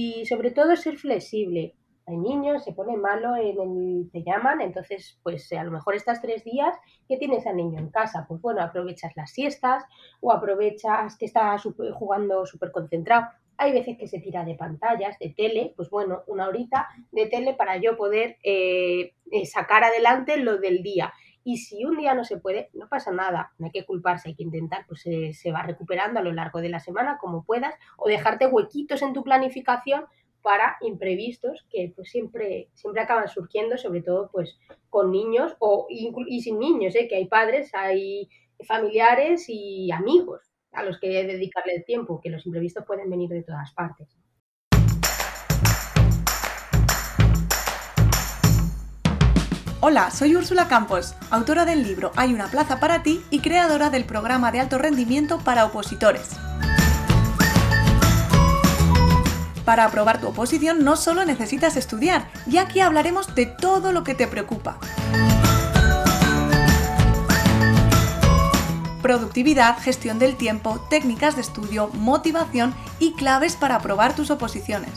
y sobre todo ser flexible. Hay niños, se pone malo, en el, te llaman, entonces pues a lo mejor estas tres días que tienes al niño en casa, pues bueno, aprovechas las siestas o aprovechas que está jugando súper concentrado. Hay veces que se tira de pantallas, de tele, pues bueno, una horita de tele para yo poder eh, eh, sacar adelante lo del día. Y si un día no se puede, no pasa nada, no hay que culparse, hay que intentar, pues se va recuperando a lo largo de la semana como puedas, o dejarte huequitos en tu planificación para imprevistos que pues siempre, siempre acaban surgiendo, sobre todo pues con niños o y, sin niños, ¿eh? que hay padres, hay familiares y amigos a los que dedicarle el tiempo, que los imprevistos pueden venir de todas partes. Hola, soy Úrsula Campos, autora del libro Hay una plaza para ti y creadora del programa de alto rendimiento para opositores. Para aprobar tu oposición no solo necesitas estudiar, ya que hablaremos de todo lo que te preocupa. productividad, gestión del tiempo, técnicas de estudio, motivación y claves para aprobar tus oposiciones.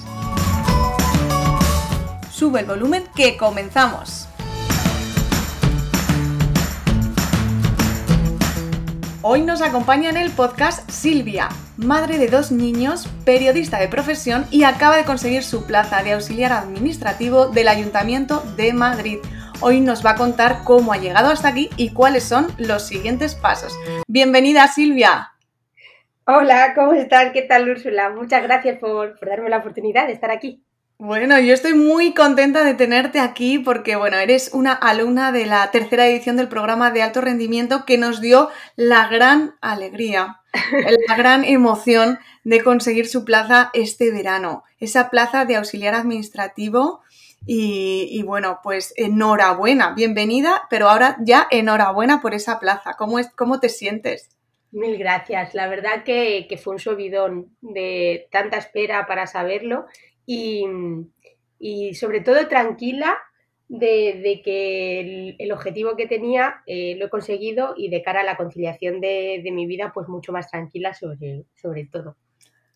Sube el volumen que comenzamos. Hoy nos acompaña en el podcast Silvia, madre de dos niños, periodista de profesión y acaba de conseguir su plaza de auxiliar administrativo del Ayuntamiento de Madrid. Hoy nos va a contar cómo ha llegado hasta aquí y cuáles son los siguientes pasos. Bienvenida Silvia. Hola, ¿cómo estás? ¿Qué tal Úrsula? Muchas gracias por, darme la oportunidad de estar aquí. Bueno, yo estoy muy contenta de tenerte aquí porque, bueno, eres una alumna de la tercera edición del programa de alto rendimiento que nos dio la gran alegría, la gran emoción de conseguir su plaza este verano. Esa plaza de auxiliar administrativo y, bueno, pues enhorabuena, bienvenida, pero ahora ya enhorabuena por esa plaza. ¿Cómo, es, cómo te sientes? Mil gracias. La verdad que, fue un subidón de tanta espera para saberlo y, sobre todo tranquila de, que el, objetivo que tenía eh, lo he conseguido y de cara a la conciliación de, de mi vida, pues mucho más tranquila sobre, sobre todo.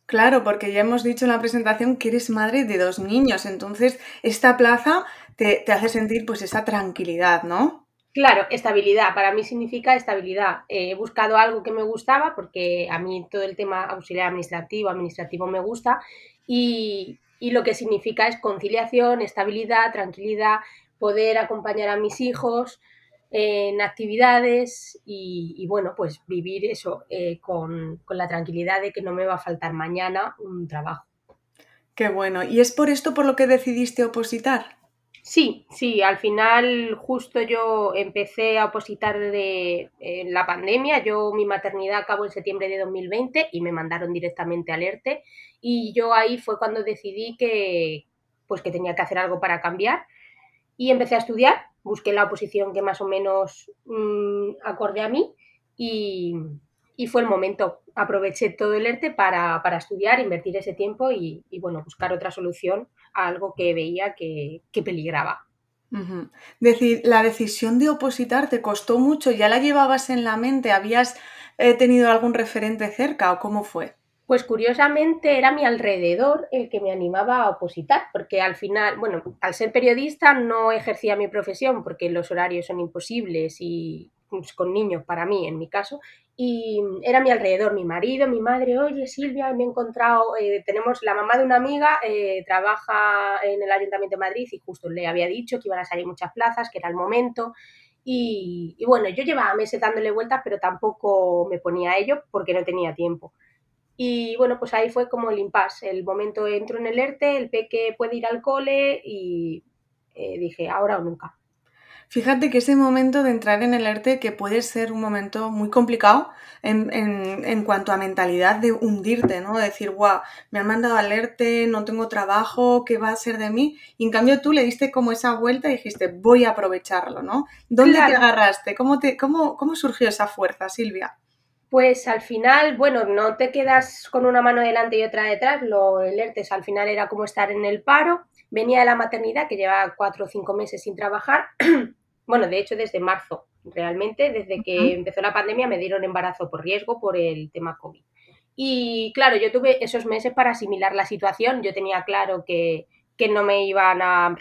Claro, porque ya hemos dicho en la presentación que eres madre de dos niños, entonces esta plaza te, hace sentir pues esa tranquilidad, ¿no? Claro, estabilidad. Para mí significa estabilidad. he buscado algo que me gustaba porque a mí todo el tema auxiliar administrativo, administrativo me gusta y, y lo que significa es conciliación, estabilidad, tranquilidad, poder acompañar a mis hijos, en actividades y, bueno, pues vivir eso eh, con, la tranquilidad de que no me va a faltar mañana un trabajo. Qué bueno. ¿Y es por esto por lo que decidiste opositar? Sí, sí, al final justo yo empecé a opositar de, la pandemia, yo mi maternidad acabó en septiembre de 2020 y me mandaron directamente al ERTE y yo ahí fue cuando decidí que pues que tenía que hacer algo para cambiar. Y empecé a estudiar busqué la oposición que más o menos mm, acorde a mí y, fue el momento. Aproveché todo el ERTE para, estudiar, invertir ese tiempo y, bueno, buscar otra solución a algo que veía que, peligraba. Decir, la decisión de opositar te costó mucho, ¿ya la llevabas en la mente? ¿Habías eh, tenido algún referente cerca o cómo fue? Pues curiosamente era mi alrededor el que me animaba a opositar, porque al final, bueno, al ser periodista no ejercía mi profesión porque los horarios son imposibles y con niños para mí, en mi caso, y era mi alrededor, mi marido, mi madre, oye Silvia, me he encontrado, eh, tenemos la mamá de una amiga, eh, trabaja en el Ayuntamiento de Madrid y justo le había dicho que iban a salir muchas plazas, que era el momento. Y, y bueno, yo llevaba meses dándole vueltas, pero tampoco me ponía a ello porque no tenía tiempo. Y bueno, pues ahí fue como el impasse. El momento entro en el ERTE, el peque puede ir al cole y eh, dije, ahora o nunca. Fíjate que ese momento de entrar en el ERTE, que puede ser un momento muy complicado en, en, cuanto a mentalidad de hundirte, ¿no? decir, guau, me han mandado al ERTE, no tengo trabajo, ¿qué va a ser de mí? Y en cambio tú le diste como esa vuelta y dijiste, voy a aprovecharlo, ¿no? ¿Dónde te agarraste? ¿Cómo, te, cómo, ¿Cómo surgió esa fuerza, Silvia? Pues al final, bueno, no te quedas con una mano delante y otra detrás, lo, el ERTES al final era como estar en el paro, venía de la maternidad que llevaba cuatro o cinco meses sin trabajar, bueno, de hecho desde marzo, realmente, desde que empezó la pandemia me dieron embarazo por riesgo por el tema COVID. Y claro, yo tuve esos meses para asimilar la situación. Yo tenía claro que, que no me iban a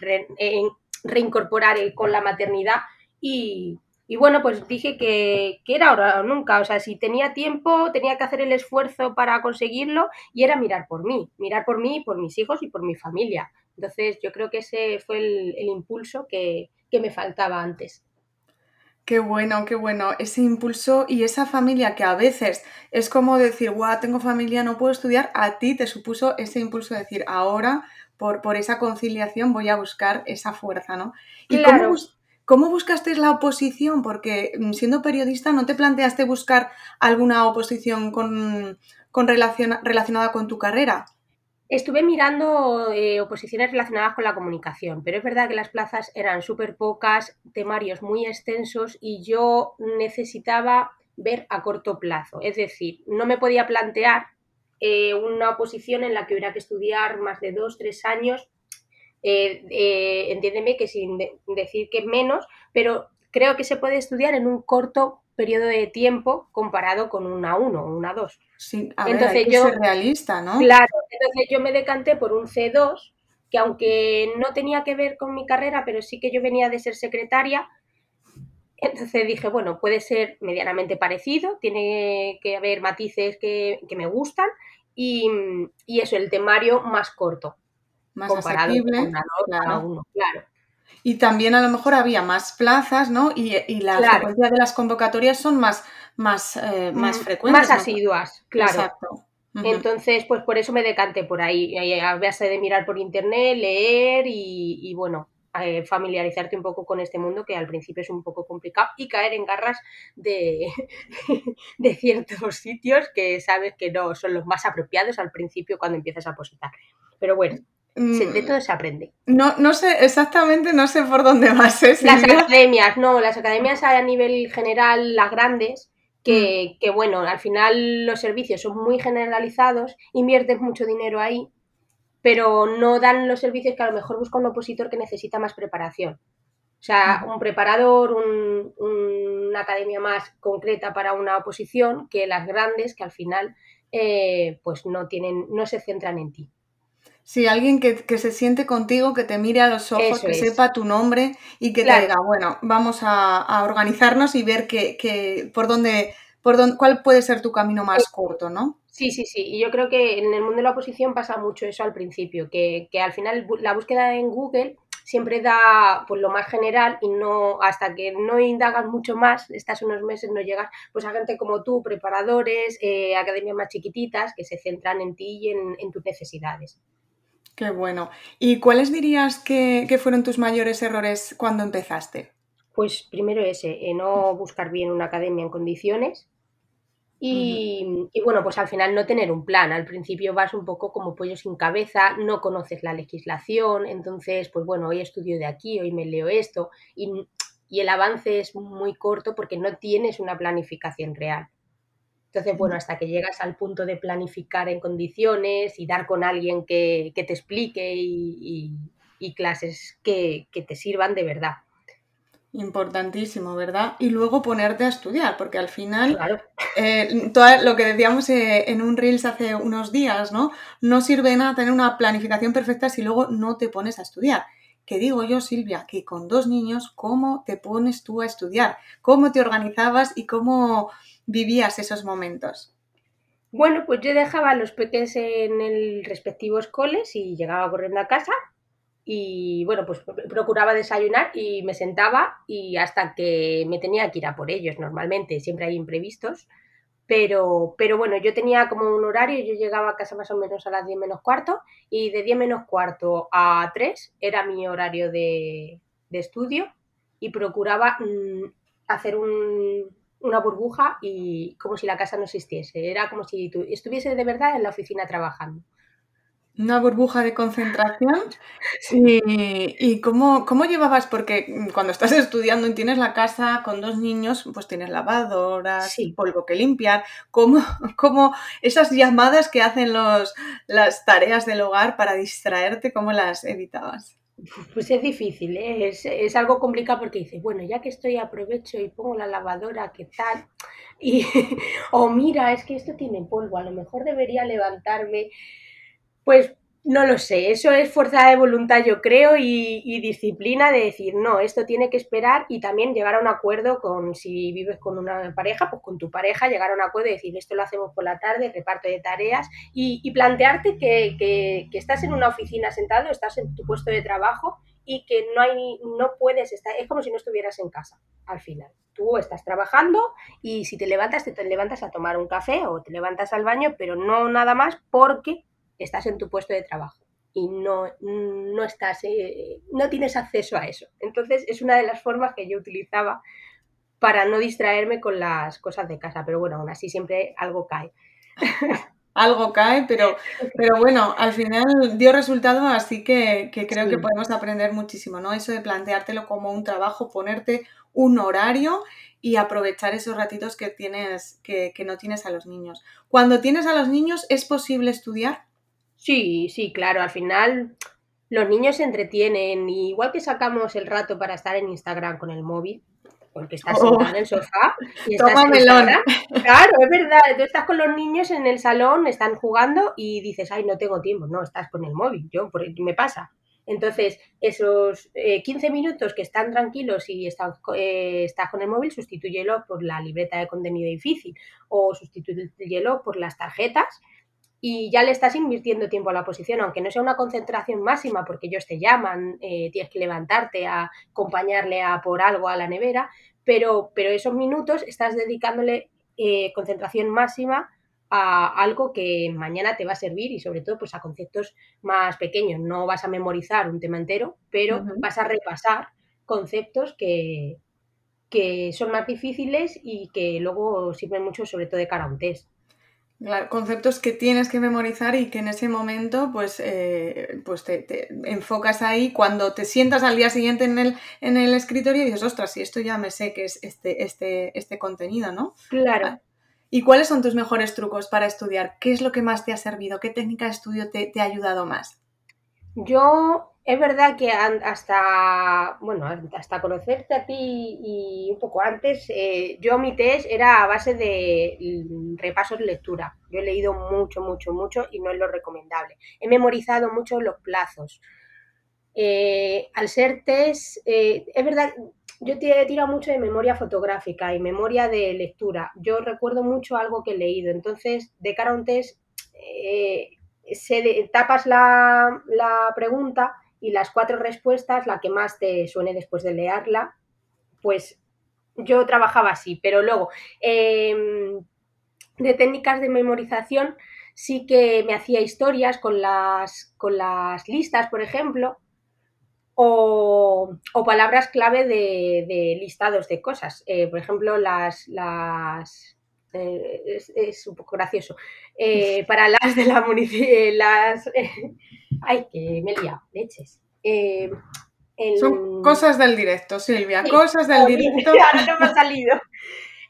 reincorporar con la maternidad y, y bueno, pues dije que, que, era ahora o nunca. O sea, si tenía tiempo, tenía que hacer el esfuerzo para conseguirlo y era mirar por mí, mirar por mí, por mis hijos y por mi familia. Entonces, yo creo que ese fue el, el impulso que, que me faltaba antes. Qué bueno, qué bueno. Ese impulso y esa familia que a veces es como decir, guau, tengo familia, no puedo estudiar, a ti te supuso ese impulso de decir, ahora por, por esa conciliación voy a buscar esa fuerza, ¿no? ¿Y claro. cómo, cómo buscaste la oposición? Porque mm, siendo periodista, ¿no te planteaste buscar alguna oposición con, con relaciona, relacionada con tu carrera? Estuve mirando eh, oposiciones relacionadas con la comunicación, pero es verdad que las plazas eran súper pocas, temarios muy extensos y yo necesitaba ver a corto plazo. Es decir, no me podía plantear eh, una oposición en la que hubiera que estudiar más de dos, tres años. Eh, entiéndeme que sin de decir que menos, pero creo que se puede estudiar en un corto periodo de tiempo comparado con una 1 o una 2. Sí, a entonces ver, hay que yo, ser realista, ¿no? Claro, entonces yo me decanté por un C2, que aunque no tenía que ver con mi carrera, pero sí que yo venía de ser secretaria, entonces dije, bueno, puede ser medianamente parecido, tiene que haber matices que, que me gustan y, y, eso, el temario más corto. Más comparado asequible, con una 2 claro. a 1, claro. Y también a lo mejor había más plazas, ¿no? Y, y la Claro. frecuencia de las convocatorias son más, más, eh, más Mm, frecuentes. Más ¿no? asiduas, claro. Exacto. Entonces, pues por eso me decanté por ahí, a base de mirar por internet, leer y, y bueno, eh, familiarizarte un poco con este mundo que al principio es un poco complicado y caer en garras de, de ciertos sitios que sabes que no son los más apropiados al principio cuando empiezas a positar. Pero bueno, de Mm, todo se aprende. No, no sé, exactamente no sé por dónde vas, ¿eh, Las academias, no, las academias a nivel general, las grandes, Mm, que, que, bueno, al final los servicios son muy generalizados, inviertes mucho dinero ahí, pero no dan los servicios que a lo mejor busca un opositor que necesita más preparación. O sea, ujú. un preparador, un- una academia más concreta para una oposición que las grandes que al final eh, pues no tienen, no se centran en ti. Sí, alguien que, que se siente contigo, que te mire a los ojos, Eso que es. sepa tu nombre y que te diga, bueno, vamos a, a organizarnos y ver que, que- por dónde, por dónde, cuál puede ser tu camino eh, más corto, ¿no? Sí, sí, sí. Y yo creo que en el mundo de la oposición pasa mucho eso al principio, que, que al final la búsqueda en Google siempre da pues lo más general y no hasta que no indagas mucho más, estás unos meses, no llegas pues a gente como tú, preparadores, eh, academias más chiquititas que se centran en ti y en, en tus necesidades. Qué bueno. ¿Y cuáles dirías que, que fueron tus mayores errores cuando empezaste? Pues primero ese, eh, no buscar bien una academia en condiciones y, bueno, pues al final no tener un plan. Al principio vas un poco como pollo sin cabeza, no conoces la legislación, entonces, pues bueno, hoy estudio de aquí, hoy me leo esto, y, y el avance es muy corto porque no tienes una planificación real. Entonces, bueno, hasta que llegas al punto de planificar en condiciones y dar con alguien que, que te explique y, y, y clases que, que te sirvan de verdad. Importantísimo, ¿verdad? Y luego ponerte a estudiar, porque al final, Claro. eh, todo lo que decíamos eh, en un Reels hace unos días, ¿no? No sirve nada tener una planificación perfecta si luego no te pones a estudiar. Que digo yo, Silvia, que con dos niños, ¿cómo te pones tú a estudiar? ¿Cómo te organizabas y cómo vivías esos momentos? Bueno, pues yo dejaba a los peques en el respectivos coles y llegaba corriendo a casa y bueno, pues procuraba desayunar y me sentaba y hasta que me tenía que ir a por ellos. Normalmente siempre hay imprevistos, pero, pero bueno, yo tenía como un horario, yo llegaba a casa más o menos a las 10 menos cuarto y de 10 menos cuarto a 3 era mi horario de, de estudio y procuraba mmm, hacer un, una burbuja y como si la casa no existiese. Era como si tú estuviese de verdad en la oficina trabajando. Una burbuja de concentración. ¿Y, y cómo, cómo, llevabas? Porque cuando estás estudiando y tienes la casa con dos niños, pues tienes lavadoras, Sí. polvo que limpiar. ¿Cómo, cómo esas llamadas que hacen los, las tareas del hogar para distraerte, cómo las evitabas? Pues es difícil, ¿eh? es, es, algo complicado porque dices, bueno, ya que estoy aprovecho y pongo la lavadora, ¿qué tal? Y, o mira, es que esto tiene polvo, a lo mejor debería levantarme. Pues no lo sé, eso es fuerza de voluntad, yo creo, y, disciplina de decir, no, esto tiene que esperar y también llegar a un acuerdo con, si vives con una pareja, pues con tu pareja, llegar a un acuerdo y decir, esto lo hacemos por la tarde, reparto de tareas y, plantearte que, estás en una oficina sentado, estás en tu puesto de trabajo y que no, hay, no puedes estar, es como si no estuvieras en casa al final. Tú estás trabajando y si te levantas, te levantas a tomar un café o te levantas al baño, pero no nada más porque estás en tu puesto de trabajo y no, no estás, eh, no tienes acceso a eso. Entonces es una de las formas que yo utilizaba para no distraerme con las cosas de casa, pero bueno, aún así siempre algo cae. algo cae, pero, pero bueno, al final dio resultado, así que, que creo sí. que podemos aprender muchísimo, ¿no? Eso de planteártelo como un trabajo, ponerte un horario y aprovechar esos ratitos que tienes, que, que no tienes a los niños. Cuando tienes a los niños, ¿es posible estudiar? Sí, sí, claro, al final los niños se entretienen, y igual que sacamos el rato para estar en Instagram con el móvil, porque estás oh. sentada en el sofá y estás. Claro, es verdad, tú estás con los niños en el salón, están jugando y dices, ay, no tengo tiempo, no, estás con el móvil, yo, me pasa. Entonces, esos eh, 15 minutos que están tranquilos y están, eh, estás con el móvil, sustitúyelo por la libreta de contenido difícil o sustitúyelo por las tarjetas y ya le estás invirtiendo tiempo a la posición, aunque no sea una concentración máxima, porque ellos te llaman, eh, tienes que levantarte a acompañarle a por algo a la nevera, pero, pero esos minutos estás dedicándole eh, concentración máxima a algo que mañana te va a servir y sobre todo pues a conceptos más pequeños. No vas a memorizar un tema entero, pero uh -huh. vas a repasar conceptos que, que son más difíciles y que luego sirven mucho sobre todo de cara a un test. Claro, conceptos que tienes que memorizar y que en ese momento pues, eh, pues te, te, enfocas ahí. Cuando te sientas al día siguiente en el, en el escritorio y dices, ostras, si esto ya me sé que es este, este, este contenido, ¿no? Claro. ¿Y cuáles son tus mejores trucos para estudiar? ¿Qué es lo que más te ha servido? ¿Qué técnica de estudio te, te ha ayudado más? Yo, es verdad que hasta, bueno, hasta conocerte a ti y un poco antes, eh, yo mi test era a base de repasos de lectura. Yo he leído mucho, mucho, mucho y no es lo recomendable. He memorizado mucho los plazos. Eh, al ser test, eh, es verdad, yo he tirado mucho de memoria fotográfica y memoria de lectura. Yo recuerdo mucho algo que he leído. Entonces, de cara a un test, se, tapas la, la, pregunta y las cuatro respuestas, la que más te suene después de leerla, pues yo trabajaba así, pero luego eh, de técnicas de memorización sí que me hacía historias con las, con las listas, por ejemplo, o, palabras clave de, de, listados de cosas. Eh, por ejemplo, las, las eh, es, es, un poco gracioso. Eh, para las de la eh, ay, que me lía, leches. El... Son cosas del directo, Silvia, sí, cosas del directo. Ahora no me ha salido.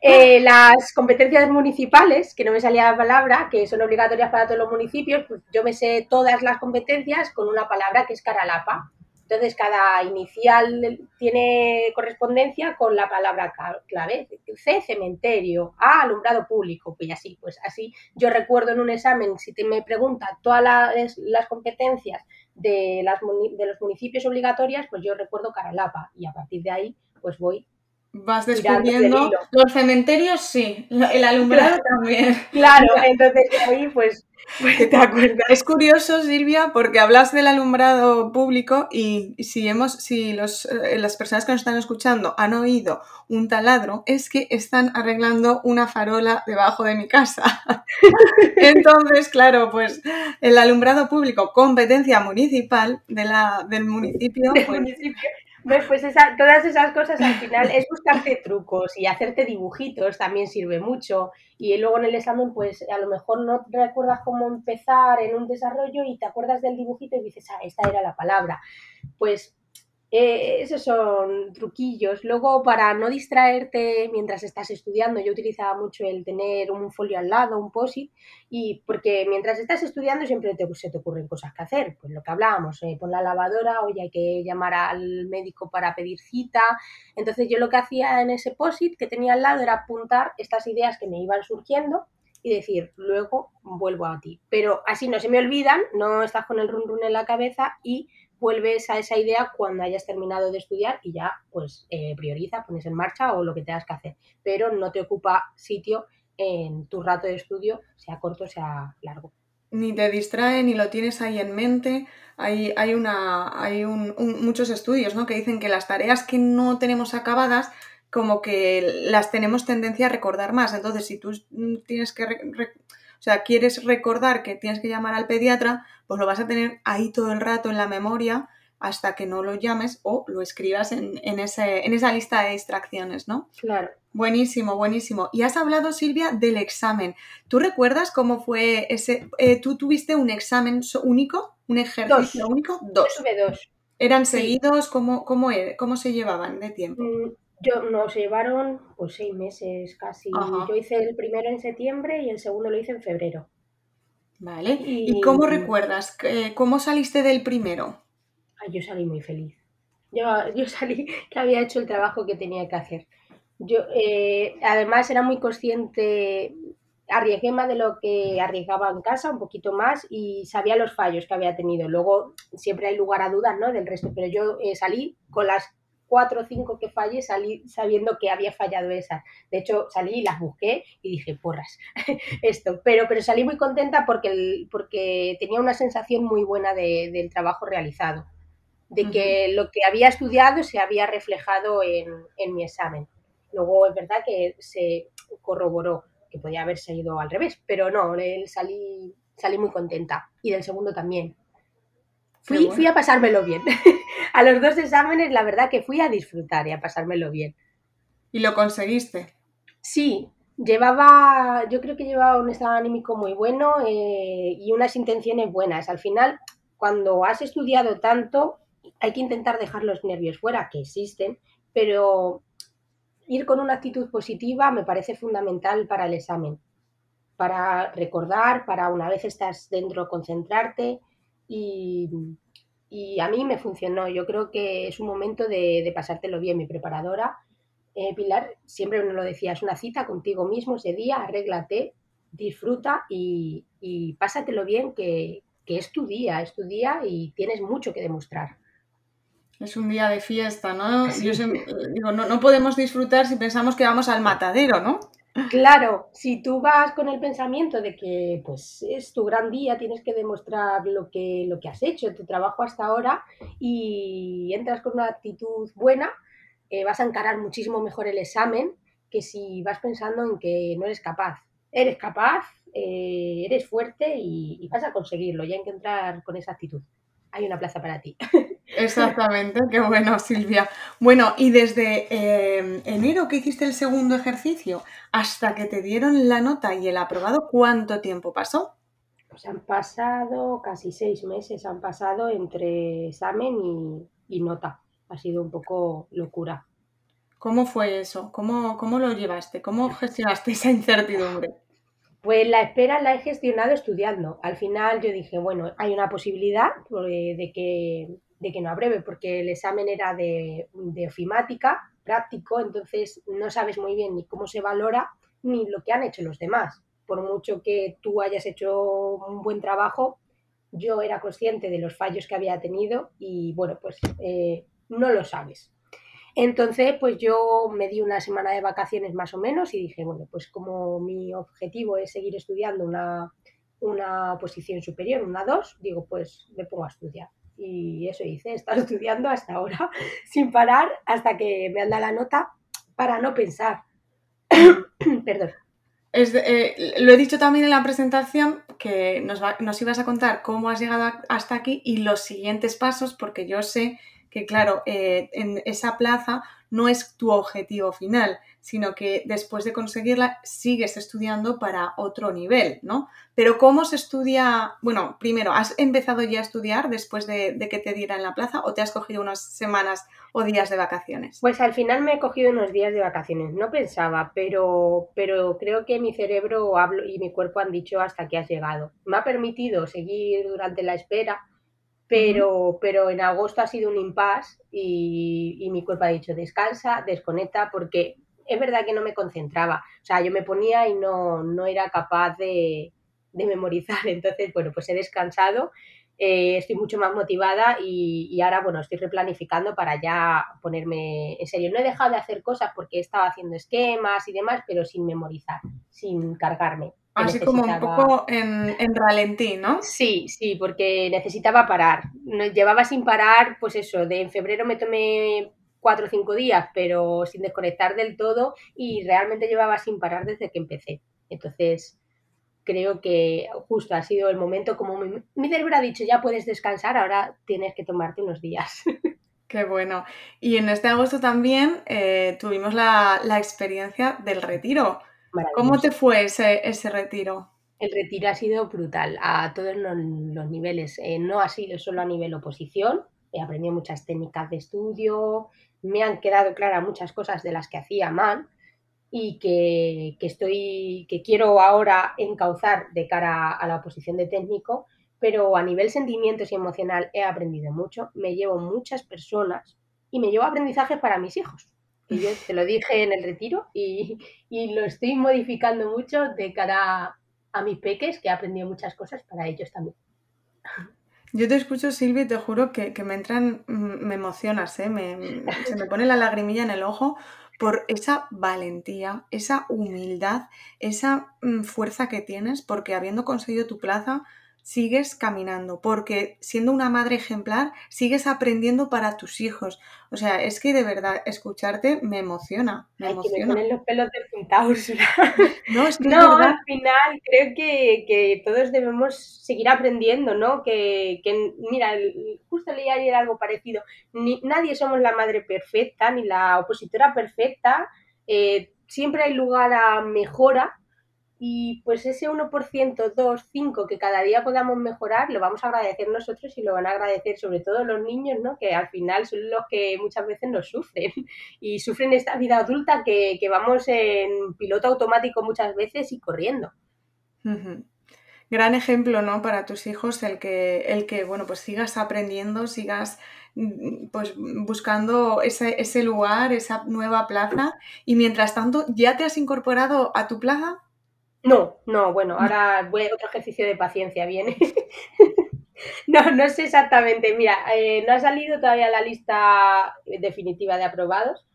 Eh, las competencias municipales, que no me salía la palabra, que son obligatorias para todos los municipios, pues yo me sé todas las competencias con una palabra que es caralapa. Entonces, cada inicial tiene correspondencia con la palabra clave. C, cementerio. A, alumbrado público. Pues así, pues así. Yo recuerdo en un examen, si te me preguntan todas las, las competencias de, las, de los municipios obligatorias, pues yo recuerdo Caralapa. Y a partir de ahí, pues voy vas descubriendo. Los cementerios sí, el alumbrado también. Claro, entonces ahí pues, pues, te acuerdas. Es curioso, Silvia, porque hablas del alumbrado público y si hemos, si los, eh, las personas que nos están escuchando han oído un taladro, es que están arreglando una farola debajo de mi casa. Entonces, claro, pues el alumbrado público, competencia municipal de la, del municipio. Pues, municipio pues esa, todas esas cosas al final es buscarte trucos y hacerte dibujitos también sirve mucho. Y luego en el examen, pues a lo mejor no recuerdas cómo empezar en un desarrollo y te acuerdas del dibujito y dices, ah, esta era la palabra. Pues Eh, esos son truquillos. Luego, para no distraerte mientras estás estudiando, yo utilizaba mucho el tener un folio al lado, un posit, y porque mientras estás estudiando siempre te, se te ocurren cosas que hacer. Pues lo que hablábamos, eh, pon la lavadora, oye, hay que llamar al médico para pedir cita. Entonces yo lo que hacía en ese posit que tenía al lado era apuntar estas ideas que me iban surgiendo y decir, luego vuelvo a ti. Pero así no se me olvidan, no estás con el run run en la cabeza y vuelves a esa idea cuando hayas terminado de estudiar y ya pues eh, prioriza, pones en marcha o lo que tengas que hacer, pero no te ocupa sitio en tu rato de estudio, sea corto, sea largo. Ni te distrae, ni lo tienes ahí en mente. Hay, hay, una, hay un, muchos estudios ¿no? que dicen que las tareas que no tenemos acabadas como que las tenemos tendencia a recordar más. Entonces, si tú tienes que o sea, quieres recordar que tienes que llamar al pediatra, pues lo vas a tener ahí todo el rato en la memoria hasta que no lo llames o lo escribas en, ese, en esa lista de distracciones, ¿no? Claro. Buenísimo, buenísimo. Y has hablado, Silvia, del examen. ¿Tú recuerdas cómo fue ese? Eh, ¿Tú tuviste un examen único? ¿Un ejercicio único? Dos. Yo tuve dos. ¿Eran seguidos? ¿Cómo, cómo, cómo se llevaban de tiempo? Mm, yo nos llevaron pues seis meses casi. Yo hice el primero en septiembre y el segundo lo hice en febrero. Vale. ¿Y, cómo recuerdas? ¿Cómo saliste del primero? yo salí muy feliz. Yo, yo, salí que había hecho el trabajo que tenía que hacer. Yo eh, además era muy consciente, arriesgué más de lo que arriesgaba en casa, un poquito más, y sabía los fallos que había tenido. Luego siempre hay lugar a dudas, ¿no? Del resto, pero yo eh, salí con las cuatro o cinco que fallé, salí sabiendo que había fallado esas. De hecho, salí y las busqué y dije, porras, esto. Pero, pero salí muy contenta porque, porque tenía una sensación muy buena del trabajo realizado, de que lo que había estudiado se había reflejado en, en, mi examen. Luego es verdad que se corroboró que podía haberse ido al revés, pero no, salí, salí muy contenta. Y del segundo también. Fui, fui a pasármelo bien. a los dos exámenes, la verdad que fui a disfrutar y a pasármelo bien. ¿Y lo conseguiste? Sí, llevaba, yo creo que llevaba un estado anímico muy bueno eh, y unas intenciones buenas. Al final, cuando has estudiado tanto, hay que intentar dejar los nervios fuera, que existen, pero ir con una actitud positiva me parece fundamental para el examen, para recordar, para una vez estás dentro concentrarte y, a mí me funcionó. Yo creo que es un momento de, pasártelo bien. Mi preparadora, eh, Pilar, siempre nos lo decía, es una cita contigo mismo ese día, arréglate, disfruta y, pásatelo bien, que, es tu día, es tu día y tienes mucho que demostrar. Es un día de fiesta, ¿no? no, no podemos disfrutar si pensamos que vamos al matadero, ¿no? Claro, si tú vas con el pensamiento de que pues es tu gran día, tienes que demostrar lo que, lo que has hecho, tu trabajo hasta ahora y entras con una actitud buena, eh, vas a encarar muchísimo mejor el examen que si vas pensando en que no eres capaz. Eres capaz, eh, eres fuerte y, vas a conseguirlo, ya hay que entrar con esa actitud. Hay una plaza para ti. Exactamente, qué bueno, Silvia. Bueno, y desde eh, enero que hiciste el segundo ejercicio hasta que te dieron la nota y el aprobado, ¿cuánto tiempo pasó? Pues han pasado casi seis meses, han pasado entre examen y, nota. Ha sido un poco locura. ¿Cómo fue eso? ¿Cómo, ¿Cómo lo llevaste? ¿Cómo gestionaste esa incertidumbre? Pues la espera la he gestionado estudiando. Al final yo dije, bueno, hay una posibilidad eh, de que de que no abreve, porque el examen era de, ofimática, práctico, entonces no sabes muy bien ni cómo se valora ni lo que han hecho los demás. Por mucho que tú hayas hecho un buen trabajo, yo era consciente de los fallos que había tenido y bueno, pues eh, no lo sabes. Entonces, pues yo me di una semana de vacaciones más o menos y dije, bueno, pues como mi objetivo es seguir estudiando una, una posición superior, una 2, digo, pues me pongo a estudiar y eso hice, he estado estudiando hasta ahora sin parar hasta que me anda la nota para no pensar. Perdón. Eh, lo he dicho también en la presentación que nos, nos, ibas a contar cómo has llegado hasta aquí y los siguientes pasos, porque yo sé que claro, eh, en esa plaza no es tu objetivo final, sino que después de conseguirla sigues estudiando para otro nivel, ¿no? Pero ¿cómo se estudia? Bueno, primero, ¿has empezado ya a estudiar después de, que te dieran la plaza o te has cogido unas semanas o días de vacaciones? Pues al final me he cogido unos días de vacaciones, no pensaba, pero, pero creo que mi cerebro hablo, y mi cuerpo han dicho hasta que has llegado. Me ha permitido seguir durante la espera, pero, pero en agosto ha sido un impasse y, y mi cuerpo ha dicho descansa, desconecta, porque es verdad que no me concentraba. O sea, yo me ponía y no, no era capaz de, de memorizar. Entonces, bueno, pues he descansado, eh, estoy mucho más motivada y, ahora, bueno, estoy replanificando para ya ponerme en serio. No he dejado de hacer cosas porque he estado haciendo esquemas y demás, pero sin memorizar, sin cargarme. Así como un poco en, en, ralentí, ¿no? Sí, sí, porque necesitaba parar. Llevaba sin parar, pues eso, de en febrero me tomé cuatro o cinco días, pero sin desconectar del todo y realmente llevaba sin parar desde que empecé. Entonces, creo que justo ha sido el momento como mi, cerebro ha dicho, ya puedes descansar, ahora tienes que tomarte unos días. Qué bueno. Y en este agosto también eh, tuvimos la, experiencia del retiro. ¿Cómo te fue ese, ese, retiro? El retiro ha sido brutal a todos los, niveles. Eh, no ha sido solo a nivel oposición. He aprendido muchas técnicas de estudio. Me han quedado claras muchas cosas de las que hacía mal y que, estoy, que quiero ahora encauzar de cara a la oposición de técnico, pero a nivel sentimientos y emocional he aprendido mucho, me llevo muchas personas y me llevo aprendizajes para mis hijos. Y yo te lo dije en el retiro y, lo estoy modificando mucho de cara a mis peques, que he aprendido muchas cosas para ellos también. Yo te escucho, Silvia, y te juro que, me entran, mm, me emocionas, ¿eh? se me pone la lagrimilla en el ojo por esa valentía, esa humildad, esa mm, fuerza que tienes, porque habiendo conseguido tu plaza, sigues caminando, porque siendo una madre ejemplar, sigues aprendiendo para tus hijos. O sea, es que de verdad escucharte me emociona. Me emociona. Que me los pelos de puntados. No, es que no al final creo que, todos debemos seguir aprendiendo, ¿no? Que, mira, justo leí ayer algo parecido. Ni, nadie somos la madre perfecta, ni la opositora perfecta. Eh, siempre hay lugar a mejora y pues ese 1%, 2, 5 que cada día podamos mejorar, lo vamos a agradecer nosotros y lo van a agradecer sobre todo los niños, ¿no? Que al final son los que muchas veces nos sufren y sufren esta vida adulta que, vamos en piloto automático muchas veces y corriendo. Gran ejemplo, ¿no? Para tus hijos el que, el que, bueno, pues sigas aprendiendo, sigas mm, pues buscando ese, ese lugar, esa nueva plaza y mientras tanto, ¿ya te has incorporado a tu plaza? No, no, bueno, ahora voy a otro ejercicio de paciencia, viene. no, no sé exactamente. Mira, eh, no ha salido todavía la lista definitiva de aprobados.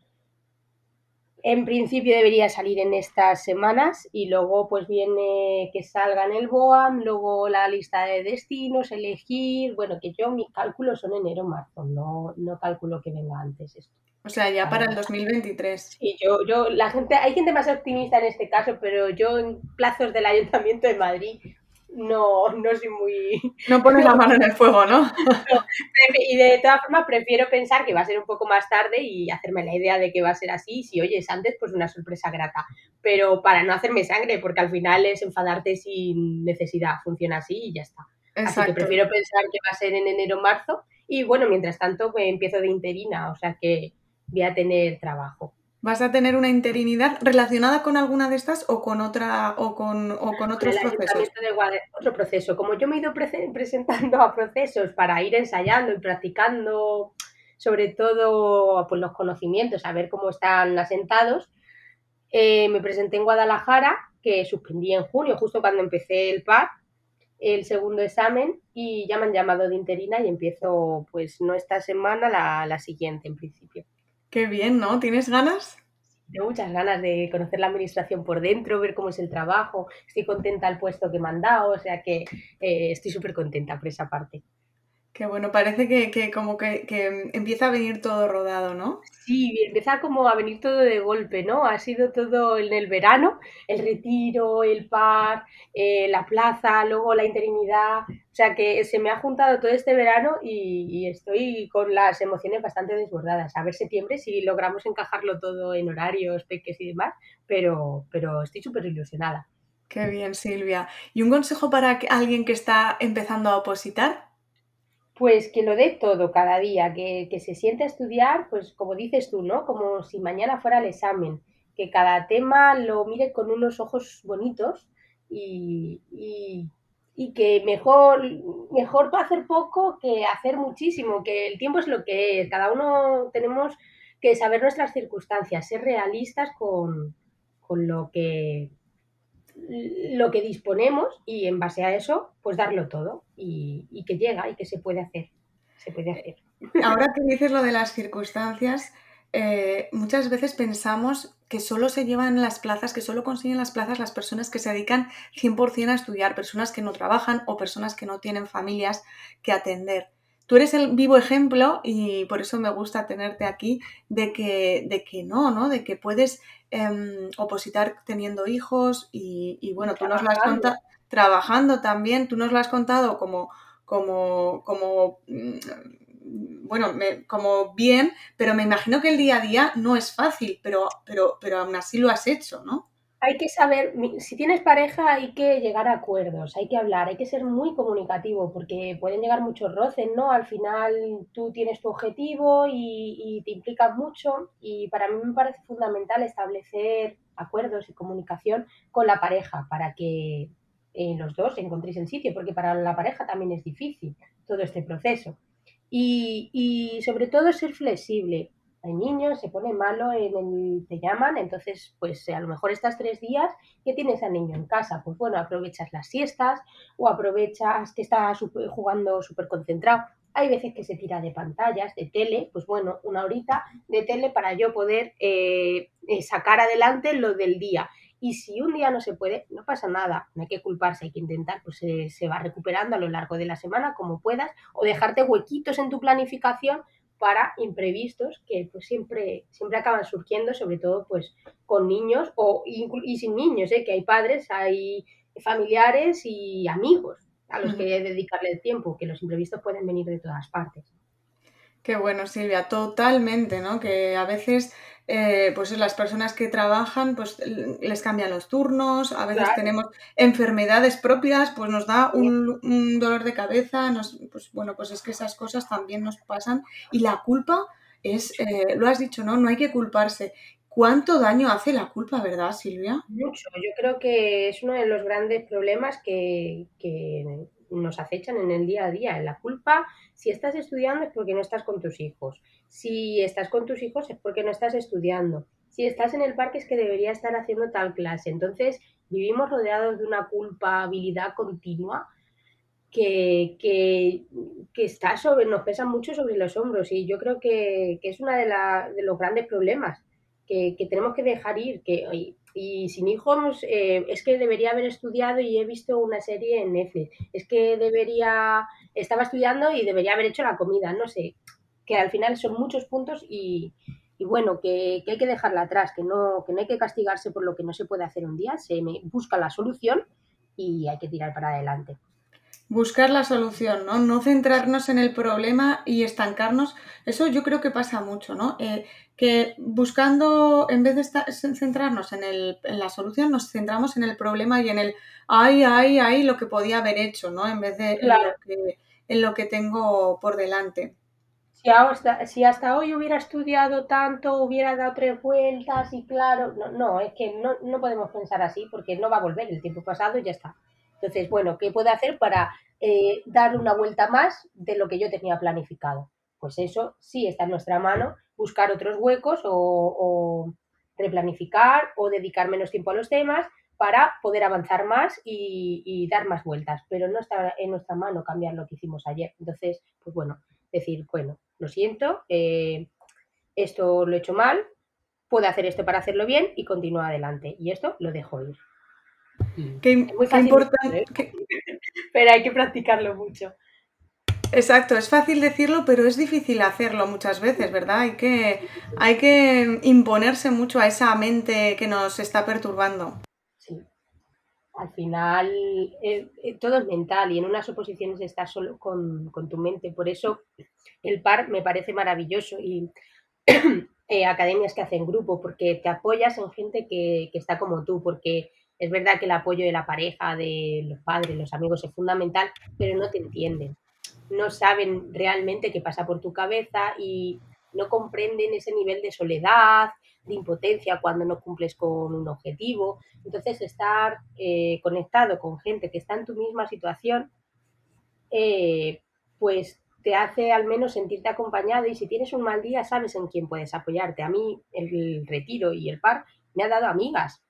En principio debería salir en estas semanas y luego pues viene que salga en el BOAM, luego la lista de destinos, elegir, bueno, que yo mis cálculos son enero-marzo, no, no calculo que venga antes esto. O sea, ya para el 2023. Sí, yo, yo, la gente, hay gente más optimista en este caso, pero yo en plazos del Ayuntamiento de Madrid no, no soy muy... No pones la mano en el fuego, ¿no? y de todas formas prefiero pensar que va a ser un poco más tarde y hacerme la idea de que va a ser así. Si oyes antes, pues una sorpresa grata. Pero para no hacerme sangre, porque al final es enfadarte sin necesidad. Funciona así y ya está. Así que prefiero pensar que va a ser en enero o marzo. Y bueno, mientras tanto, pues, empiezo de interina, o sea que voy a tener trabajo. ¿Vas a tener una interinidad relacionada con alguna de estas o con otra o con, o con otros procesos? otro proceso. Como yo me he ido presentando a procesos para ir ensayando y practicando sobre todo pues, los conocimientos, a ver cómo están asentados, eh, me presenté en Guadalajara, que suspendí en junio, justo cuando empecé el PAR, el segundo examen, y ya me han llamado de interina y empiezo, pues no esta semana, la, la siguiente en principio. Qué bien, ¿no? ¿Tienes ganas? Tengo muchas ganas de conocer la administración por dentro, ver cómo es el trabajo. Estoy contenta al puesto que me han dado, o sea que eh, estoy súper contenta por esa parte. Qué bueno, parece que, que como que, que empieza a venir todo rodado, ¿no? Sí, empieza como a venir todo de golpe, ¿no? Ha sido todo en el verano, el retiro, el par, eh, la plaza, luego la interinidad. O sea que se me ha juntado todo este verano y, y estoy con las emociones bastante desbordadas. A ver septiembre si logramos encajarlo todo en horarios, peques y demás, pero, pero estoy súper ilusionada. Qué bien, Silvia. ¿Y un consejo para alguien que está empezando a opositar? Pues que lo dé todo cada día, que, que se siente a estudiar, pues como dices tú, ¿no? Como si mañana fuera el examen, que cada tema lo mire con unos ojos bonitos y, y- y que mejor, mejor hacer poco que hacer muchísimo, que el tiempo es lo que es, cada uno tenemos que saber nuestras circunstancias, ser realistas con, con lo que lo que disponemos y en base a eso, pues darlo todo y, que llega y que se puede hacer. Se puede hacer. Ahora que dices lo de las circunstancias, eh, muchas veces pensamos que solo se llevan las plazas, que solo consiguen las plazas las personas que se dedican 100% a estudiar, personas que no trabajan o personas que no tienen familias que atender. Tú eres el vivo ejemplo y por eso me gusta tenerte aquí de que, de que no, ¿no? De que puedes em, opositar teniendo hijos y, y bueno, tú nos lo has contado trabajando también, tú nos lo has contado como como, como, mm, bueno, me- como bien, pero me imagino que el día a día no es fácil, pero, pero, pero aún así lo has hecho, ¿no? Hay que saber, si tienes pareja hay que llegar a acuerdos, hay que hablar, hay que ser muy comunicativo porque pueden llegar muchos roces, ¿no? Al final tú tienes tu objetivo y, y te implicas mucho y para mí me parece fundamental establecer acuerdos y comunicación con la pareja para que eh, los dos encontréis el sitio, porque para la pareja también es difícil todo este proceso. Y, y sobre todo ser flexible. Hay niños, se pone malo, en el, te llaman, entonces pues a lo mejor estas tres días que tienes al niño en casa, pues bueno, aprovechas las siestas o aprovechas que está jugando súper concentrado. Hay veces que se tira de pantallas, de tele, pues bueno, una horita de tele para yo poder eh, eh, sacar adelante lo del día. Y si un día no se puede, no pasa nada, no hay que culparse, hay que intentar, pues se va recuperando a lo largo de la semana como puedas o dejarte huequitos en tu planificación para imprevistos que pues siempre, siempre acaban surgiendo, sobre todo pues con niños o y sin niños, ¿eh? que hay padres, hay familiares y amigos a los que dedicarle el tiempo, que los imprevistos pueden venir de todas partes. Qué bueno, Silvia, totalmente, ¿no? Que a veces, eh, pues las personas que trabajan, pues les cambian los turnos, a veces Claro, tenemos enfermedades propias, pues nos da un, un dolor de cabeza, nos, pues bueno, pues es que esas cosas también nos pasan y la culpa es, eh, lo has dicho, ¿no? No hay que culparse. ¿Cuánto daño hace la culpa, verdad, Silvia? Mucho. Yo creo que es uno de los grandes problemas que, que nos acechan en el día a día. La culpa, si estás estudiando es porque no estás con tus hijos. Si estás con tus hijos es porque no estás estudiando. Si estás en el parque es que debería estar haciendo tal clase. Entonces vivimos rodeados de una culpabilidad continua que, que, que está sobre, nos pesa mucho sobre los hombros y yo creo que, que es uno de, de los grandes problemas que, tenemos que dejar ir. Que, y sin hijos eh, es que debería haber estudiado y he visto una serie en Netflix. Es que debería, estaba estudiando y debería haber hecho la comida, no sé, que al final son muchos puntos y, y bueno, que, que, hay que dejarla atrás, que no, que no hay que castigarse por lo que no se puede hacer un día, se busca la solución y hay que tirar para adelante. Buscar la solución, ¿no? No centrarnos en el problema y estancarnos. Eso yo creo que pasa mucho, ¿no? Eh, que buscando, en vez de estar, centrarnos en, el, en, la solución, nos centramos en el problema y en el, ay, ay, ay, lo que podía haber hecho, ¿no? En vez de claro. en, lo que, en lo que tengo por delante. Si hasta, si hasta, hoy hubiera estudiado tanto, hubiera dado tres vueltas y claro, no, no es que no, no podemos pensar así porque no va a volver el tiempo pasado y ya está. Entonces, bueno, ¿qué puedo hacer para eh, dar una vuelta más de lo que yo tenía planificado? Pues eso sí está en nuestra mano, buscar otros huecos o, replanificar o dedicar menos tiempo a los temas para poder avanzar más y, y, dar más vueltas. Pero no está en nuestra mano cambiar lo que hicimos ayer. Entonces, pues bueno, decir, bueno, lo siento, eh, esto lo he hecho mal, puedo hacer esto para hacerlo bien y continúo adelante. Y esto lo dejo ir. Qué, qué importante. Pero hay que practicarlo mucho. Exacto, es fácil decirlo, pero es difícil hacerlo muchas veces, ¿verdad? Hay que, hay que imponerse mucho a esa mente que nos está perturbando. Sí. Al final eh, eh, todo es mental y en unas oposiciones estás solo con, con, tu mente. Por eso el par me parece maravilloso y eh, academias que hacen grupo, porque te apoyas en gente que, que está como tú, porque es verdad que el apoyo de la pareja, de los padres, los amigos es fundamental, pero no te entienden no saben realmente qué pasa por tu cabeza y no comprenden ese nivel de soledad, de impotencia cuando no cumples con un objetivo. Entonces, estar eh, conectado con gente que está en tu misma situación, eh, pues te hace al menos sentirte acompañado y si tienes un mal día sabes en quién puedes apoyarte. A mí el retiro y el par me ha dado amigas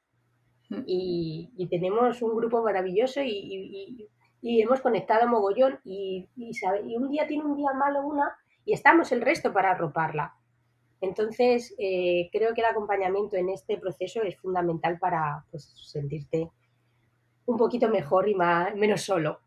mm. y, tenemos un grupo maravilloso y, y hemos conectado mogollón y, y, un día tiene un día malo una y estamos el resto para arroparla. Entonces, eh, creo que el acompañamiento en este proceso es fundamental para pues, sentirte un poquito mejor y más, menos solo.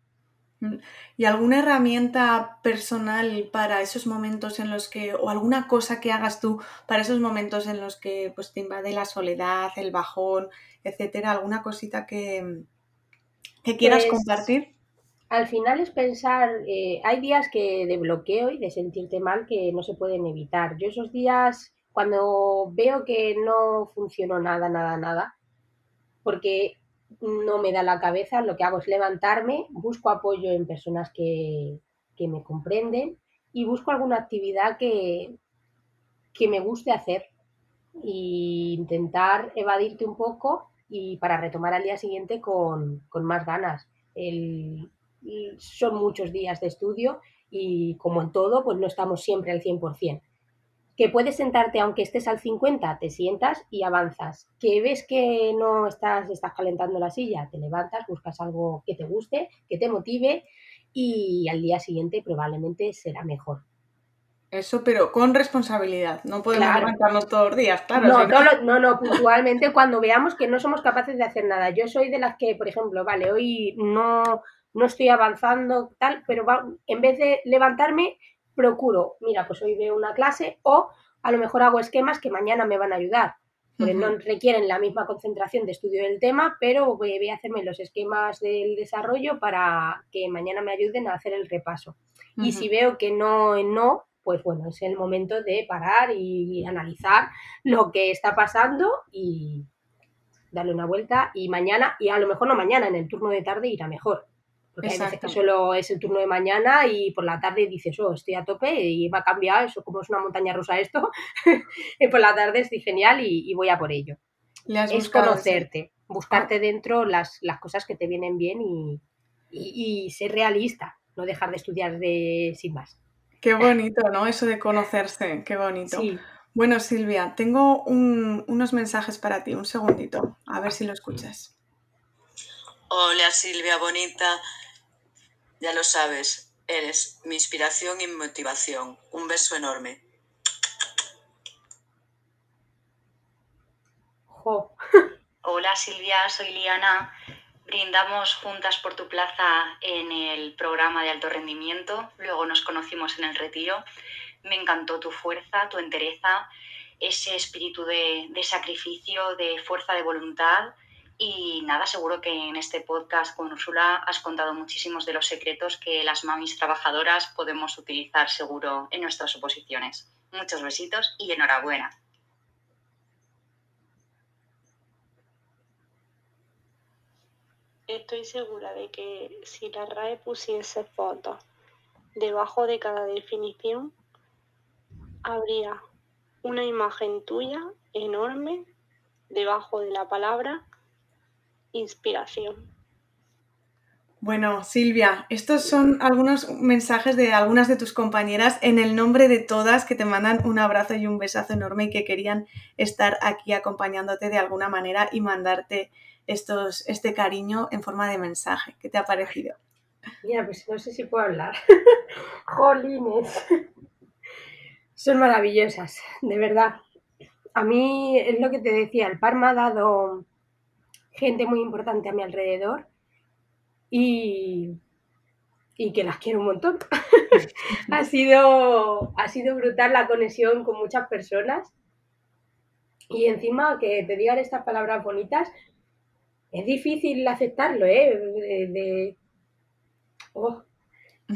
¿Y alguna herramienta personal para esos momentos en los que, o alguna cosa que hagas tú para esos momentos en los que pues, te invade la soledad, el bajón, etcétera? ¿Alguna cosita que, que quieras pues compartir? al final es pensar, eh, hay días que de bloqueo y de sentirte mal que no se pueden evitar. Yo esos días, cuando veo que no funcionó nada, nada, nada, porque no me da la cabeza, lo que hago es levantarme, busco apoyo en personas que, que me comprenden y busco alguna actividad que, que me guste hacer e intentar evadirte un poco y para retomar al día siguiente con, con más ganas. El, son muchos días de estudio y como en todo, pues no estamos siempre al 100%. Que puedes sentarte, aunque estés al 50, te sientas y avanzas. Que ves que no estás, estás calentando la silla, te levantas, buscas algo que te guste, que te motive y al día siguiente probablemente será mejor. Eso, pero con responsabilidad. No podemos levantarnos todos los días, claro. No, no, no, no, puntualmente cuando veamos que no somos capaces de hacer nada. Yo soy de las que, por ejemplo, vale, hoy no, no estoy avanzando, tal, pero en vez de levantarme, procuro, mira, pues hoy veo una clase o a lo mejor hago esquemas que mañana me van a ayudar. Porque no requieren la misma concentración de estudio del tema, pero voy, a hacerme los esquemas del desarrollo para que mañana me ayuden a hacer el repaso. Y si veo que no, no, pues bueno, es el momento de parar y analizar lo que está pasando y darle una vuelta y mañana, y a lo mejor no mañana, en el turno de tarde irá mejor. Porque hay veces que solo es el turno de mañana y por la tarde dices, oh, estoy a tope y va a cambiar, eso como es una montaña rusa esto. y por la tarde estoy genial y, voy a por ello. es conocerte, buscarte dentro las, las, cosas que te vienen bien y, y, ser realista, no dejar de estudiar de, sin más. Qué bonito, ¿no? Eso de conocerse, qué bonito. Bueno, Silvia, tengo unos mensajes para ti, un segundito, a ver si lo escuchas. Hola Silvia, bonita. Ya lo sabes, eres mi inspiración y motivación. Un beso enorme. Hola Silvia, soy Liana. Brindamos juntas por tu plaza en el programa de alto rendimiento. Luego nos conocimos en el retiro. Me encantó tu fuerza, tu entereza, ese espíritu de, de sacrificio, de fuerza de voluntad y nada, seguro que en este podcast con Úrsula has contado muchísimos de los secretos que las mamis trabajadoras podemos utilizar seguro en nuestras oposiciones. Muchos besitos y enhorabuena. Estoy segura de que si la RAE pusiese fotos debajo de cada definición, habría una imagen tuya enorme debajo de la palabra inspiración. Bueno, Silvia, estos son algunos mensajes de algunas de tus compañeras en el nombre de todas que te mandan un abrazo y un besazo enorme y que querían estar aquí acompañándote de alguna manera y mandarte estos, este cariño en forma de mensaje. ¿Qué te ha parecido? Mira, pues no sé si puedo hablar. Jolines. Son maravillosas, de verdad. A mí es lo que te decía, el par me ha dado gente muy importante a mi alrededor y, y que las quiero un montón. ha, sido, ha sido brutal la conexión con muchas personas. Y encima que te digan estas palabras bonitas, es difícil aceptarlo, ¿eh? De, oh.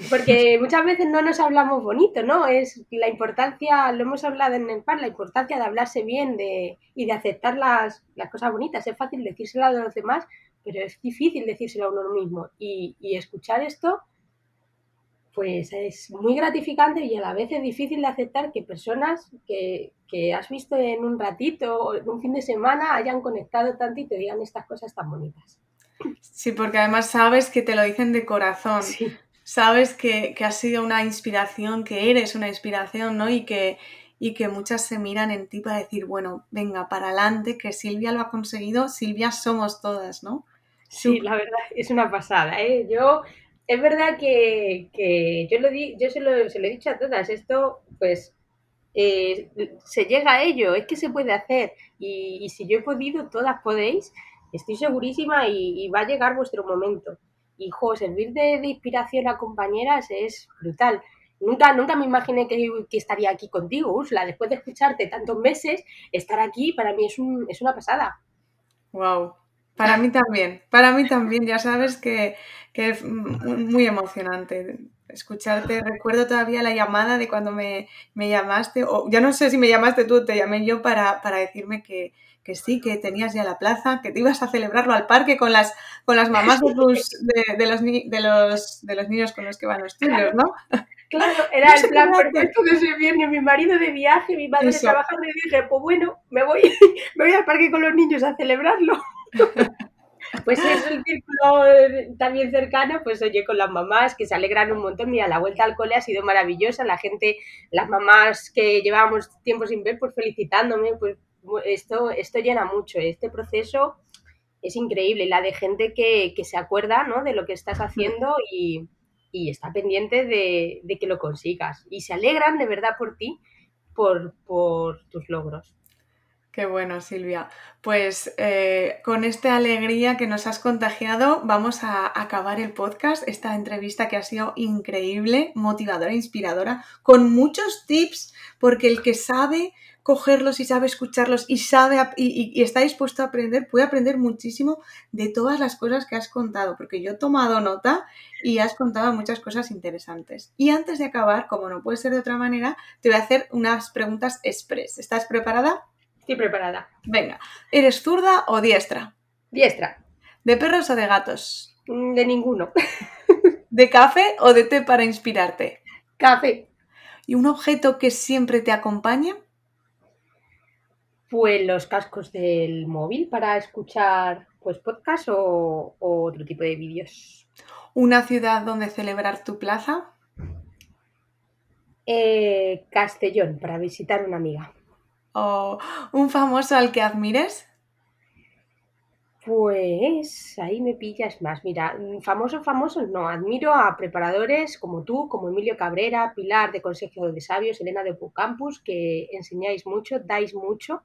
Porque muchas veces no nos hablamos bonito, ¿no? Es la importancia, lo hemos hablado en el par, la importancia de hablarse bien de, y de aceptar las, las cosas bonitas. Es fácil decírselo a los demás, pero es difícil decírselo a uno mismo. Y, y escuchar esto, pues es muy gratificante y a la vez es difícil de aceptar que personas que, que has visto en un ratito o en un fin de semana hayan conectado tanto y te digan estas cosas tan bonitas. Sí, porque además sabes que te lo dicen de corazón. Sabes que, que has sido una inspiración, que eres una inspiración, ¿no? Y que, y que muchas se miran en ti para decir, bueno, venga, para adelante, que Silvia lo ha conseguido, Silvia somos todas, ¿no? Sí, la verdad es una pasada, ¿eh? Yo, es verdad que, que yo, lo di, yo se, lo, se lo he dicho a todas, esto pues eh, se llega a ello, es que se puede hacer. Y, y, si yo he podido, todas podéis, estoy segurísima y, y va a llegar vuestro momento. Y, jo, servir de, inspiración a compañeras es brutal. Nunca, nunca me imaginé que, estaría aquí contigo, Ursula. Después de escucharte tantos meses, estar aquí para mí es, un, es una pasada. Wow, para mí también, para mí también, ya sabes que, es muy emocionante escucharte. Recuerdo todavía la llamada de cuando me, llamaste, o ya no sé si me llamaste tú, te llamé yo para decirme que, que, sí, que tenías ya la plaza, que te ibas a celebrarlo al parque con las, con las mamás de, tus, de, de, los, de, los, de los niños con los que van los tuyos, ¿no? Claro, era el plan perfecto de ese viernes, mi marido de viaje, mi madre Eso. trabajando y dije, pues bueno, me voy, me voy al parque con los niños a celebrarlo. Pues es el círculo también cercano, pues oye, con las mamás que se alegran un montón. Mira, la vuelta al cole ha sido maravillosa. La gente, las mamás que llevábamos tiempo sin ver, pues felicitándome, pues esto, esto llena mucho. Este proceso es increíble. La de gente que, que se acuerda ¿no? de lo que estás haciendo y, y está pendiente de, de, que lo consigas. Y se alegran de verdad por ti, por, por tus logros. Qué bueno, Silvia. Pues eh, con esta alegría que nos has contagiado, vamos a acabar el podcast, esta entrevista que ha sido increíble, motivadora, inspiradora, con muchos tips, porque el que sabe cogerlos y sabe escucharlos y sabe y, y, está dispuesto a aprender, puede aprender muchísimo de todas las cosas que has contado, porque yo he tomado nota y has contado muchas cosas interesantes. Y antes de acabar, como no puede ser de otra manera, te voy a hacer unas preguntas express. ¿Estás preparada? Estoy preparada. Venga, ¿eres zurda o diestra? Diestra. ¿De perros o de gatos? De ninguno. ¿De café o de té para inspirarte? Café. ¿Y un objeto que siempre te acompaña? Pues los cascos del móvil para escuchar pues podcast o, o otro tipo de vídeos. ¿Una ciudad donde celebrar tu plaza? Eh, Castellón, para visitar una amiga. ¿O un famoso al que admires? Pues ahí me pillas más. Mira, famosos, famosos no. Admiro a preparadores como tú, como Emilio Cabrera, Pilar de Consejo de Sabios, Elena de Pucampus, que enseñáis mucho, dais mucho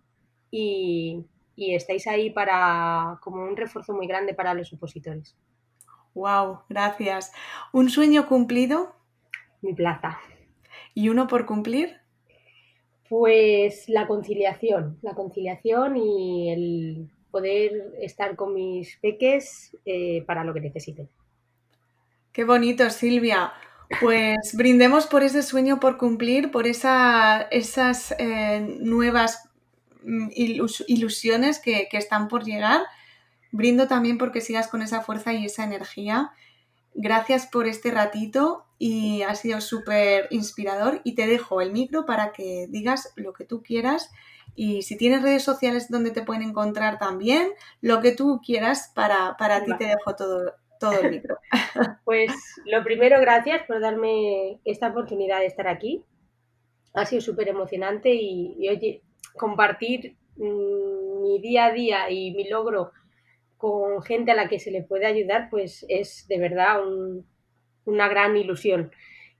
y, y estáis ahí para como un refuerzo muy grande para los opositores. Wow, gracias. ¿Un sueño cumplido? Mi plaza. ¿Y uno por cumplir? Pues la conciliación, la conciliación y el poder estar con mis peques eh, para lo que necesiten. Qué bonito, Silvia. Pues brindemos por ese sueño por cumplir, por esa, esas eh, nuevas ilus ilusiones que, que están por llegar. Brindo también porque sigas con esa fuerza y esa energía. Gracias por este ratito y ha sido súper inspirador y te dejo el micro para que digas lo que tú quieras y si tienes redes sociales donde te pueden encontrar también, lo que tú quieras, para, para ti te dejo todo, todo el micro. Pues lo primero, gracias por darme esta oportunidad de estar aquí. Ha sido súper emocionante y, y, oye, compartir mmm, mi día a día y mi logro con gente a la que se le puede ayudar, pues es de verdad un, una gran ilusión.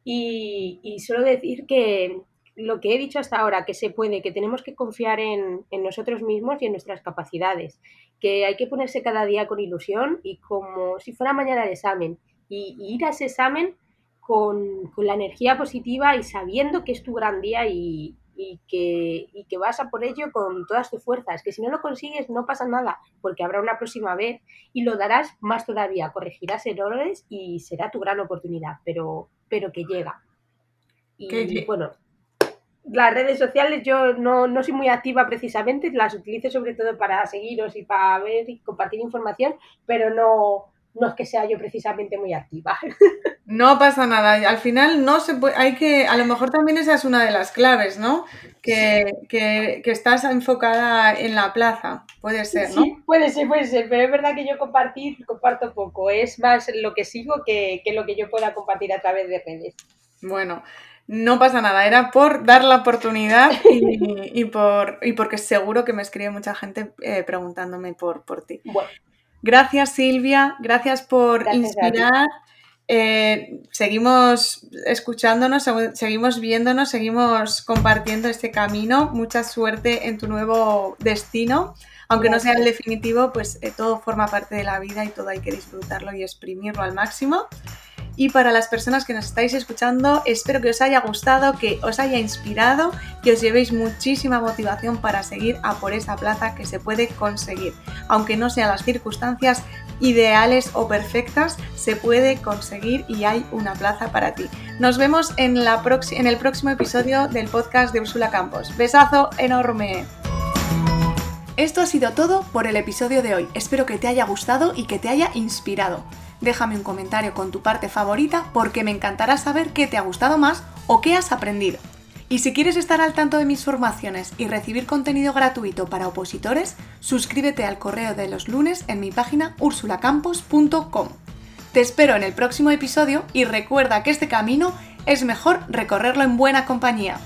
Y, y, solo decir que lo que he dicho hasta ahora, que se puede, que tenemos que confiar en, en, nosotros mismos y en nuestras capacidades, que hay que ponerse cada día con ilusión y como si fuera mañana el examen, y, y ir a ese examen con, con, la energía positiva y sabiendo que es tu gran día y, y que, y que vas a por ello con todas tus fuerzas, que si no lo consigues no pasa nada, porque habrá una próxima vez y lo darás más todavía, corregirás errores y será tu gran oportunidad, pero, pero que llega. Y bueno, las redes sociales yo no, no, soy muy activa precisamente, las utilizo sobre todo para seguiros y para ver y compartir información, pero no, no es que sea yo precisamente muy activa. No pasa nada, al final no se puede, hay que, a lo mejor también esa es una de las claves, ¿no? Que, que, que estás enfocada en la plaza, puede ser, ¿no? Sí, puede ser, puede ser, pero es verdad que yo compartir, comparto poco, es más lo que sigo que, que lo que yo pueda compartir a través de redes. Bueno, no pasa nada, era por dar la oportunidad y, y por, y porque seguro que me escribe mucha gente eh, preguntándome por, por ti. Bueno. Gracias Silvia, gracias por gracias inspirar. Eh, seguimos escuchándonos, seguimos viéndonos, seguimos compartiendo este camino. Mucha suerte en tu nuevo destino. Aunque no sea el definitivo, pues eh, todo forma parte de la vida y todo hay que disfrutarlo y exprimirlo al máximo. Y para las personas que nos estáis escuchando, espero que os haya gustado, que os haya inspirado, que os llevéis muchísima motivación para seguir a por esa plaza que se puede conseguir. Aunque no sean las circunstancias ideales o perfectas, se puede conseguir y hay una plaza para ti. Nos vemos en, la en el próximo episodio del podcast de Úrsula Campos. Besazo enorme. Esto ha sido todo por el episodio de hoy. Espero que te haya gustado y que te haya inspirado déjame un comentario con tu parte favorita porque me encantará saber qué te ha gustado más o qué has aprendido. Y si quieres estar al tanto de mis formaciones y recibir contenido gratuito para opositores, suscríbete al correo de los lunes en mi página ursulacampos.com. Te espero en el próximo episodio y recuerda que este camino es mejor recorrerlo en buena compañía.